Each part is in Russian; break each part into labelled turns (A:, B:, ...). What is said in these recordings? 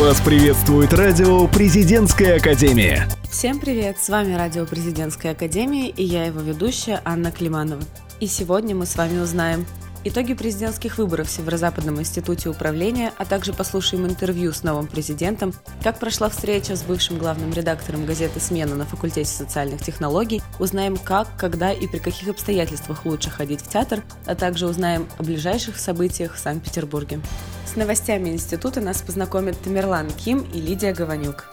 A: Вас приветствует радио «Президентская академия».
B: Всем привет! С вами радио «Президентская академия» и я его ведущая Анна Климанова. И сегодня мы с вами узнаем итоги президентских выборов в Северо-Западном институте управления, а также послушаем интервью с новым президентом, как прошла встреча с бывшим главным редактором газеты «Смена» на факультете социальных технологий, узнаем, как, когда и при каких обстоятельствах лучше ходить в театр, а также узнаем о ближайших событиях в Санкт-Петербурге. С новостями института нас познакомят Тамерлан Ким и Лидия Гаванюк.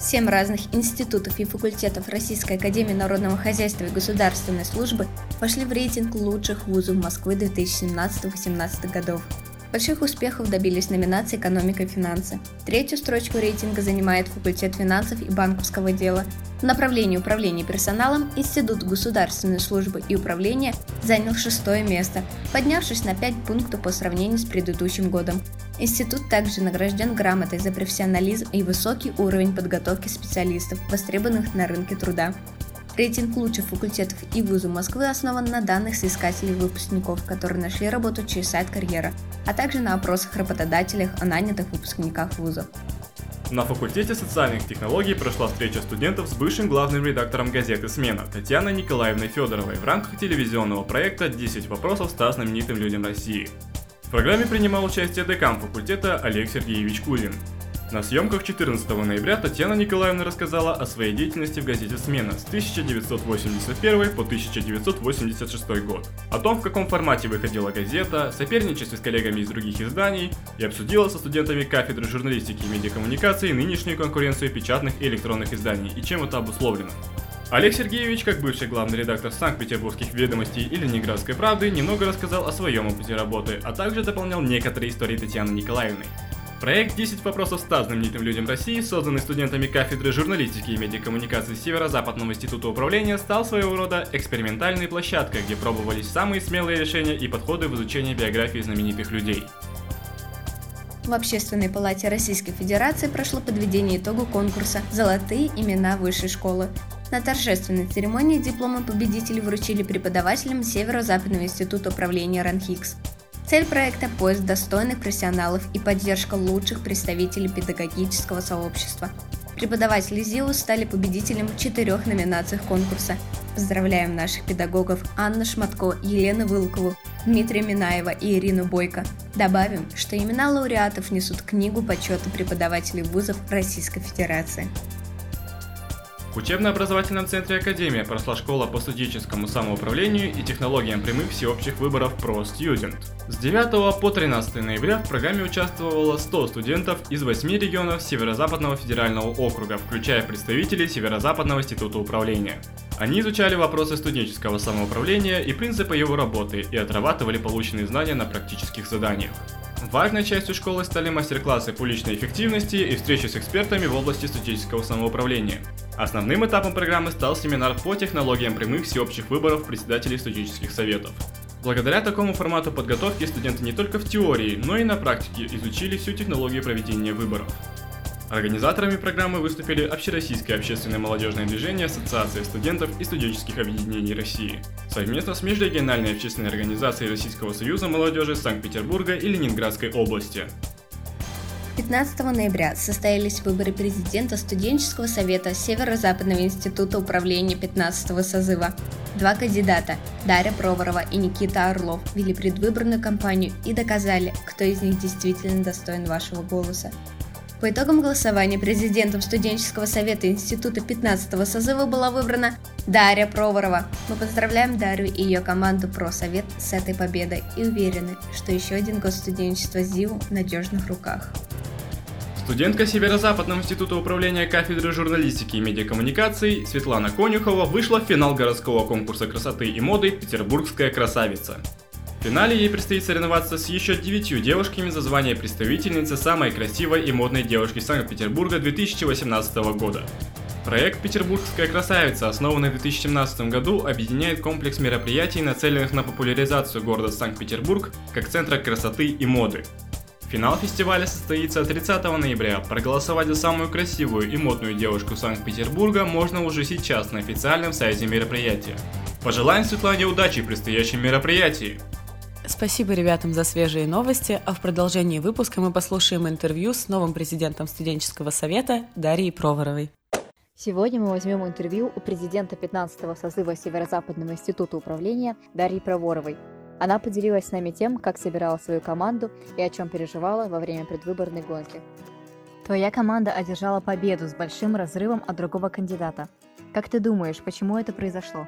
C: Семь разных институтов и факультетов Российской Академии Народного Хозяйства и Государственной Службы вошли в рейтинг лучших вузов Москвы 2017-2018 годов. Больших успехов добились номинации «Экономика и финансы». Третью строчку рейтинга занимает факультет финансов и банковского дела. В направлении управления персоналом Институт государственной службы и управления занял шестое место, поднявшись на 5 пунктов по сравнению с предыдущим годом. Институт также награжден грамотой за профессионализм и высокий уровень подготовки специалистов, востребованных на рынке труда. Рейтинг лучших факультетов и вузов Москвы основан на данных соискателей выпускников, которые нашли работу через сайт «Карьера», а также на опросах работодателях о нанятых выпускниках вузов.
D: На факультете социальных технологий прошла встреча студентов с бывшим главным редактором газеты «Смена» Татьяной Николаевной Федоровой в рамках телевизионного проекта «10 вопросов 100 знаменитым людям России». В программе принимал участие декан факультета Олег Сергеевич Кузин. На съемках 14 ноября Татьяна Николаевна рассказала о своей деятельности в газете «Смена» с 1981 по 1986 год, о том, в каком формате выходила газета, соперничестве с коллегами из других изданий и обсудила со студентами кафедры журналистики и медиакоммуникации нынешнюю конкуренцию печатных и электронных изданий и чем это обусловлено. Олег Сергеевич, как бывший главный редактор Санкт-Петербургских ведомостей и Ленинградской правды, немного рассказал о своем опыте работы, а также дополнял некоторые истории Татьяны Николаевны. Проект «10 вопросов 100 знаменитым людям России», созданный студентами кафедры журналистики и медиакоммуникации Северо-Западного института управления, стал своего рода экспериментальной площадкой, где пробовались самые смелые решения и подходы в изучении биографии знаменитых людей.
C: В Общественной палате Российской Федерации прошло подведение итогу конкурса «Золотые имена высшей школы». На торжественной церемонии дипломы победителей вручили преподавателям Северо-Западного института управления РАНХИКС. Цель проекта – поиск достойных профессионалов и поддержка лучших представителей педагогического сообщества. Преподаватели ЗИУ стали победителем в четырех номинациях конкурса. Поздравляем наших педагогов Анну Шматко, Елену Вылкову, Дмитрия Минаева и Ирину Бойко. Добавим, что имена лауреатов несут книгу почета преподавателей вузов Российской Федерации.
D: Учебно-образовательном центре Академия прошла школа по студенческому самоуправлению и технологиям прямых всеобщих выборов Pro Student. С 9 по 13 ноября в программе участвовало 100 студентов из 8 регионов Северо-Западного федерального округа, включая представителей Северо-Западного института управления. Они изучали вопросы студенческого самоуправления и принципы его работы и отрабатывали полученные знания на практических заданиях. Важной частью школы стали мастер-классы по личной эффективности и встречи с экспертами в области студенческого самоуправления. Основным этапом программы стал семинар по технологиям прямых всеобщих выборов председателей студенческих советов. Благодаря такому формату подготовки студенты не только в теории, но и на практике изучили всю технологию проведения выборов. Организаторами программы выступили Общероссийское общественное молодежное движение Ассоциация студентов и студенческих объединений России, совместно с Межрегиональной общественной организацией Российского союза молодежи Санкт-Петербурга и Ленинградской области.
C: 15 ноября состоялись выборы президента студенческого совета Северо-Западного института управления 15 созыва. Два кандидата, Дарья Проворова и Никита Орлов, вели предвыборную кампанию и доказали, кто из них действительно достоин вашего голоса. По итогам голосования президентом студенческого совета института 15 созыва была выбрана Дарья Проворова. Мы поздравляем Дарью и ее команду про совет с этой победой и уверены, что еще один год студенчества ЗИУ в надежных руках.
D: Студентка Северо-Западного института управления кафедры журналистики и медиакоммуникаций Светлана Конюхова вышла в финал городского конкурса красоты и моды «Петербургская красавица». В финале ей предстоит соревноваться с еще девятью девушками за звание представительницы самой красивой и модной девушки Санкт-Петербурга 2018 года. Проект «Петербургская красавица», основанный в 2017 году, объединяет комплекс мероприятий, нацеленных на популяризацию города Санкт-Петербург как центра красоты и моды. Финал фестиваля состоится 30 ноября. Проголосовать за самую красивую и модную девушку Санкт-Петербурга можно уже сейчас на официальном сайте мероприятия. Пожелаем Светлане удачи в предстоящем мероприятии!
B: Спасибо ребятам за свежие новости, а в продолжении выпуска мы послушаем интервью с новым президентом студенческого совета Дарьей Проворовой.
E: Сегодня мы возьмем интервью у президента 15-го созыва Северо-Западного института управления Дарьи Проворовой. Она поделилась с нами тем, как собирала свою команду и о чем переживала во время предвыборной гонки. Твоя команда одержала победу с большим разрывом от другого кандидата. Как ты думаешь, почему это произошло?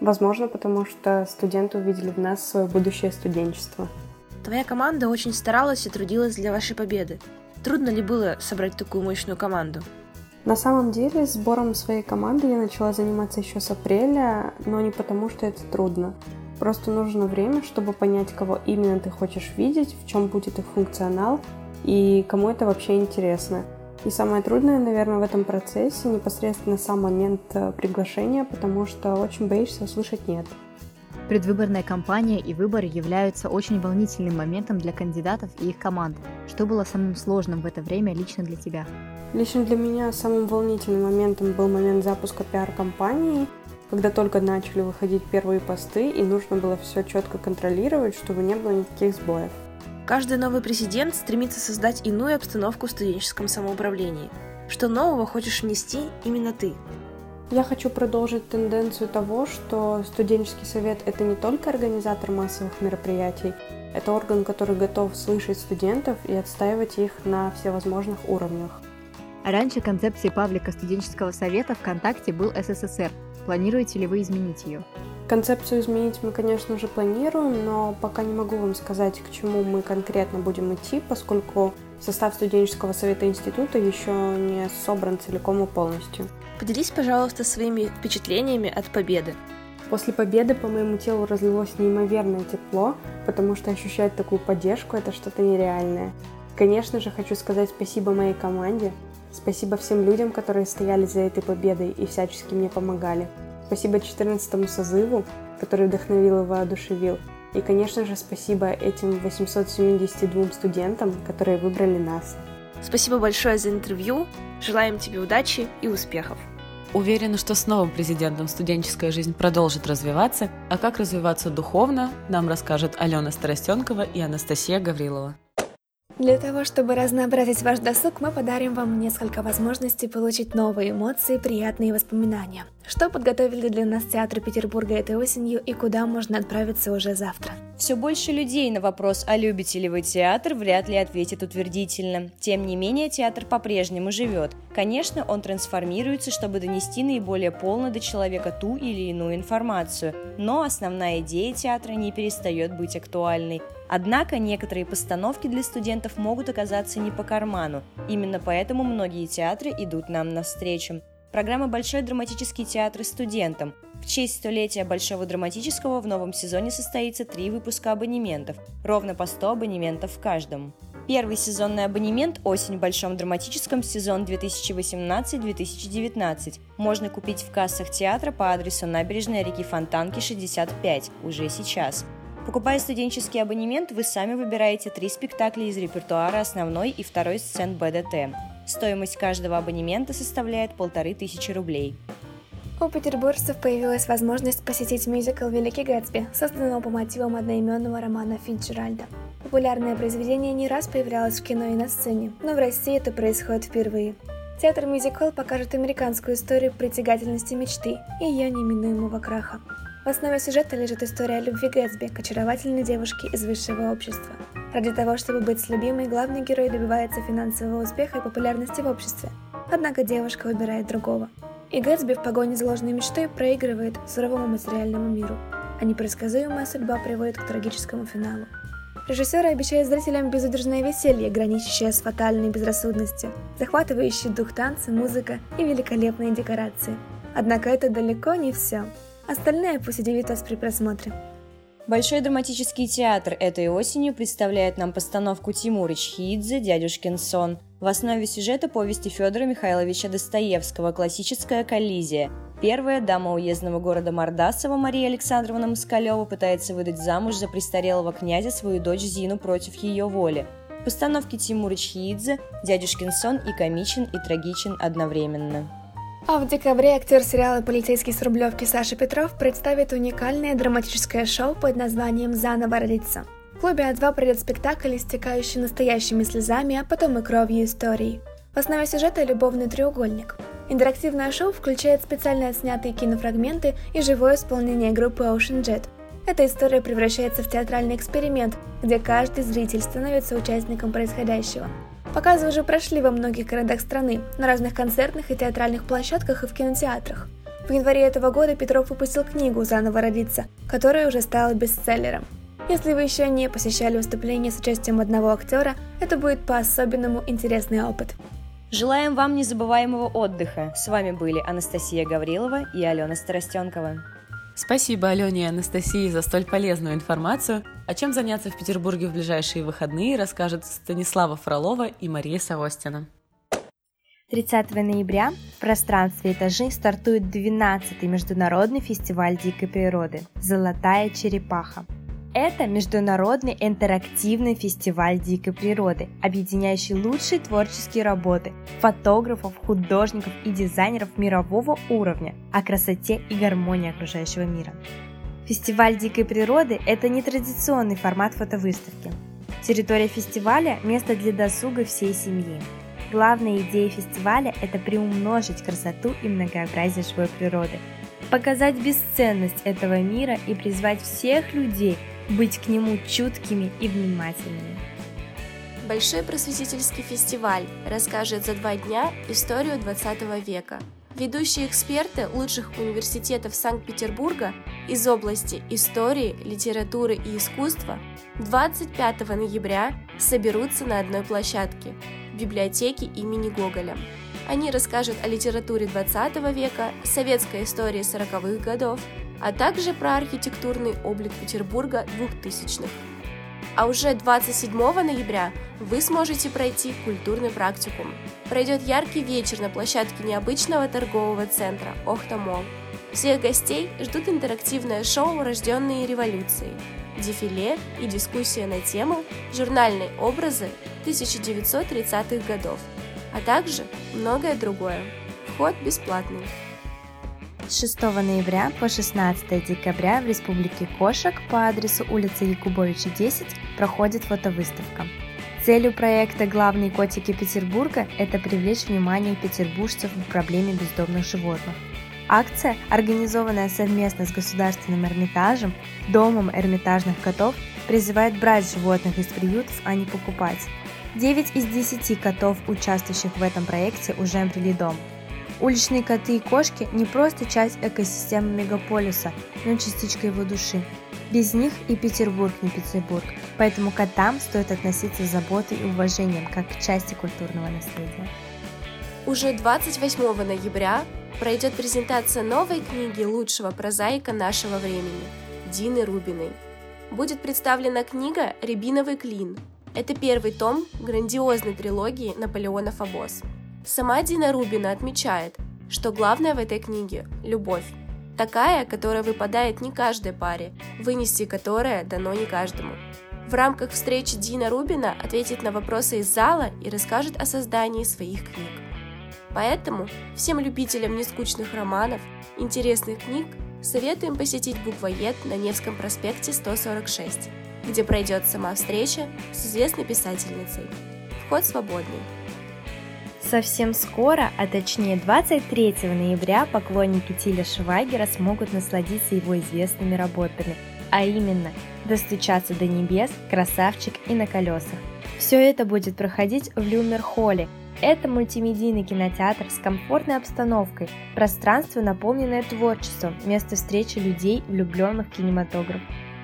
F: Возможно, потому что студенты увидели в нас свое будущее студенчество.
G: Твоя команда очень старалась и трудилась для вашей победы. Трудно ли было собрать такую мощную команду?
F: На самом деле, сбором своей команды я начала заниматься еще с апреля, но не потому, что это трудно. Просто нужно время, чтобы понять, кого именно ты хочешь видеть, в чем будет их функционал и кому это вообще интересно. И самое трудное, наверное, в этом процессе непосредственно сам момент э, приглашения, потому что очень боишься услышать «нет».
E: Предвыборная кампания и выборы являются очень волнительным моментом для кандидатов и их команд. Что было самым сложным в это время лично для тебя?
F: Лично для меня самым волнительным моментом был момент запуска пиар-компании, когда только начали выходить первые посты, и нужно было все четко контролировать, чтобы не было никаких сбоев.
G: Каждый новый президент стремится создать иную обстановку в студенческом самоуправлении. Что нового хочешь внести именно ты?
F: Я хочу продолжить тенденцию того, что студенческий совет – это не только организатор массовых мероприятий, это орган, который готов слышать студентов и отстаивать их на всевозможных уровнях.
E: Раньше концепцией паблика студенческого совета ВКонтакте был СССР. Планируете ли вы изменить ее?
F: Концепцию изменить мы, конечно же, планируем, но пока не могу вам сказать, к чему мы конкретно будем идти, поскольку состав студенческого совета института еще не собран целиком и полностью.
G: Поделись, пожалуйста, своими впечатлениями от победы.
F: После победы по моему телу разлилось неимоверное тепло, потому что ощущать такую поддержку – это что-то нереальное. Конечно же, хочу сказать спасибо моей команде, спасибо всем людям, которые стояли за этой победой и всячески мне помогали. Спасибо 14 созыву, который вдохновил и воодушевил. И, конечно же, спасибо этим 872 студентам, которые выбрали нас.
G: Спасибо большое за интервью. Желаем тебе удачи и успехов.
B: Уверена, что с новым президентом студенческая жизнь продолжит развиваться, а как развиваться духовно, нам расскажет Алена Старостенкова и Анастасия Гаврилова.
H: Для того, чтобы разнообразить ваш досуг, мы подарим вам несколько возможностей получить новые эмоции и приятные воспоминания. Что подготовили для нас театры Петербурга этой осенью и куда можно отправиться уже завтра?
I: Все больше людей на вопрос, а любите ли вы театр, вряд ли ответят утвердительно. Тем не менее, театр по-прежнему живет. Конечно, он трансформируется, чтобы донести наиболее полно до человека ту или иную информацию, но основная идея театра не перестает быть актуальной. Однако некоторые постановки для студентов могут оказаться не по карману. Именно поэтому многие театры идут нам навстречу. Программа «Большой драматический театр студентам». В честь столетия Большого драматического в новом сезоне состоится три выпуска абонементов, ровно по 100 абонементов в каждом. Первый сезонный абонемент «Осень в Большом драматическом» сезон 2018-2019 можно купить в кассах театра по адресу набережная реки Фонтанки, 65, уже сейчас. Покупая студенческий абонемент, вы сами выбираете три спектакля из репертуара основной и второй сцен БДТ. Стоимость каждого абонемента составляет полторы тысячи рублей.
H: У петербуржцев появилась возможность посетить мюзикл «Великий Гэтсби», созданного по мотивам одноименного романа Фитджеральда. Популярное произведение не раз появлялось в кино и на сцене, но в России это происходит впервые. Театр мюзикл покажет американскую историю притягательности мечты и ее неминуемого краха. В основе сюжета лежит история любви Гэтсби к очаровательной девушке из высшего общества. Ради того, чтобы быть с любимой, главный герой добивается финансового успеха и популярности в обществе. Однако девушка выбирает другого. И Гэтсби в погоне за ложной мечтой проигрывает суровому материальному миру, а непредсказуемая судьба приводит к трагическому финалу. Режиссер обещает зрителям безудержное веселье, граничащее с фатальной безрассудностью, захватывающий дух танцы, музыка и великолепные декорации. Однако это далеко не все. Остальное пусть удивит вас при просмотре.
I: Большой драматический театр этой осенью представляет нам постановку Тимура Чхидзе «Дядюшкин сон». В основе сюжета повести Федора Михайловича Достоевского «Классическая коллизия». Первая дама уездного города Мордасова Мария Александровна Москалева пытается выдать замуж за престарелого князя свою дочь Зину против ее воли. Постановки Тимура Чхидзе, «Дядюшкин сон» и комичен, и трагичен одновременно.
H: А в декабре актер сериала «Полицейский с Рублевки» Саша Петров представит уникальное драматическое шоу под названием «Заново родиться». В клубе А2 пройдет спектакль, истекающий настоящими слезами, а потом и кровью историй. В основе сюжета любовный треугольник. Интерактивное шоу включает специально отснятые кинофрагменты и живое исполнение группы Ocean Jet. Эта история превращается в театральный эксперимент, где каждый зритель становится участником происходящего. Показы уже прошли во многих городах страны, на разных концертных и театральных площадках и в кинотеатрах. В январе этого года Петров выпустил книгу «Заново родиться», которая уже стала бестселлером. Если вы еще не посещали выступление с участием одного актера, это будет по-особенному интересный опыт.
I: Желаем вам незабываемого отдыха. С вами были Анастасия Гаврилова и Алена Старостенкова.
B: Спасибо Алене и Анастасии за столь полезную информацию. О чем заняться в Петербурге в ближайшие выходные расскажут Станислава Фролова и Мария Савостина.
J: 30 ноября в пространстве «Этажи» стартует 12-й международный фестиваль дикой природы «Золотая черепаха». Это международный интерактивный фестиваль дикой природы, объединяющий лучшие творческие работы фотографов, художников и дизайнеров мирового уровня о красоте и гармонии окружающего мира. Фестиваль дикой природы – это нетрадиционный формат фотовыставки. Территория фестиваля – место для досуга всей семьи. Главная идея фестиваля – это приумножить красоту и многообразие живой природы, показать бесценность этого мира и призвать всех людей быть к нему чуткими и внимательными.
K: Большой просветительский фестиваль расскажет за два дня историю 20 века. Ведущие эксперты лучших университетов Санкт-Петербурга из области истории, литературы и искусства 25 ноября соберутся на одной площадке в библиотеке имени Гоголя. Они расскажут о литературе 20 века, советской истории 40-х годов, а также про архитектурный облик Петербурга 2000-х. А уже 27 ноября вы сможете пройти культурный практикум. Пройдет яркий вечер на площадке необычного торгового центра Охта Всех гостей ждут интерактивное шоу «Рожденные революцией», дефиле и дискуссия на тему «Журнальные образы 1930-х годов», а также многое другое. Вход бесплатный.
J: С 6 ноября по 16 декабря в Республике Кошек по адресу улица Якубовича 10 проходит фотовыставка. Целью проекта «Главные котики Петербурга» – это привлечь внимание петербуржцев к проблеме бездомных животных. Акция, организованная совместно с Государственным Эрмитажем, Домом Эрмитажных котов, призывает брать животных из приютов, а не покупать. 9 из 10 котов, участвующих в этом проекте, уже обрели дом – Уличные коты и кошки не просто часть экосистемы мегаполиса, но частичка его души. Без них и Петербург не Петербург, поэтому котам стоит относиться с заботой и уважением, как к части культурного наследия.
K: Уже 28 ноября пройдет презентация новой книги лучшего прозаика нашего времени – Дины Рубиной. Будет представлена книга «Рябиновый клин». Это первый том грандиозной трилогии Наполеона Фабос – Сама Дина Рубина отмечает, что главное в этой книге – любовь. Такая, которая выпадает не каждой паре, вынести которая дано не каждому. В рамках встречи Дина Рубина ответит на вопросы из зала и расскажет о создании своих книг. Поэтому всем любителям нескучных романов, интересных книг советуем посетить буквоед на Невском проспекте 146, где пройдет сама встреча с известной писательницей. Вход свободный.
J: Совсем скоро, а точнее 23 ноября, поклонники Тиля Швайгера смогут насладиться его известными работами, а именно «Достучаться до небес», «Красавчик» и «На колесах». Все это будет проходить в Люмер-холле. Это мультимедийный кинотеатр с комфортной обстановкой, пространство, наполненное творчеством, место встречи людей, влюбленных в кинематограф.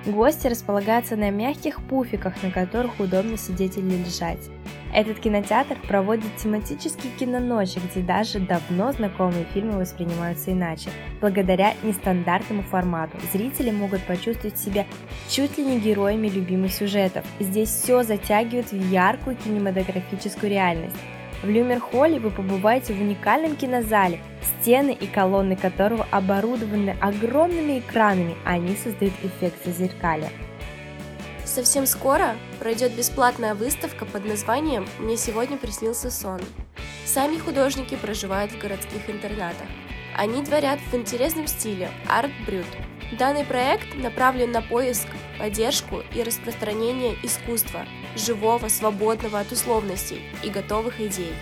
J: Гости располагаются на мягких пуфиках, на которых удобно сидеть или лежать. Этот кинотеатр проводит тематические киноночи, где даже давно знакомые фильмы воспринимаются иначе. Благодаря нестандартному формату зрители могут почувствовать себя чуть ли не героями любимых сюжетов. Здесь все затягивает в яркую кинематографическую реальность. В Люмер-холле вы побываете в уникальном кинозале, стены и колонны которого оборудованы огромными экранами, а они создают эффект зазеркалья.
K: Совсем скоро пройдет бесплатная выставка под названием «Мне сегодня приснился сон». Сами художники проживают в городских интернатах. Они творят в интересном стиле арт-брют. Данный проект направлен на поиск поддержку и распространение искусства, живого, свободного от условностей и готовых идей.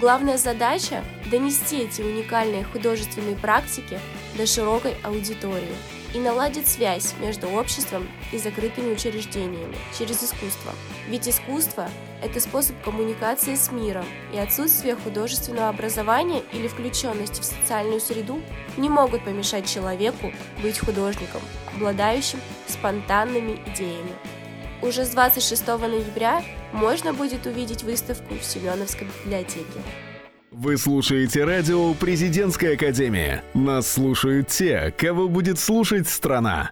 K: Главная задача – донести эти уникальные художественные практики до широкой аудитории и наладить связь между обществом и закрытыми учреждениями через искусство. Ведь искусство – это способ коммуникации с миром, и отсутствие художественного образования или включенности в социальную среду не могут помешать человеку быть художником, обладающим спонтанными идеями. Уже с 26 ноября можно будет увидеть выставку в Семеновской библиотеке.
A: Вы слушаете радио «Президентская академия». Нас слушают те, кого будет слушать страна.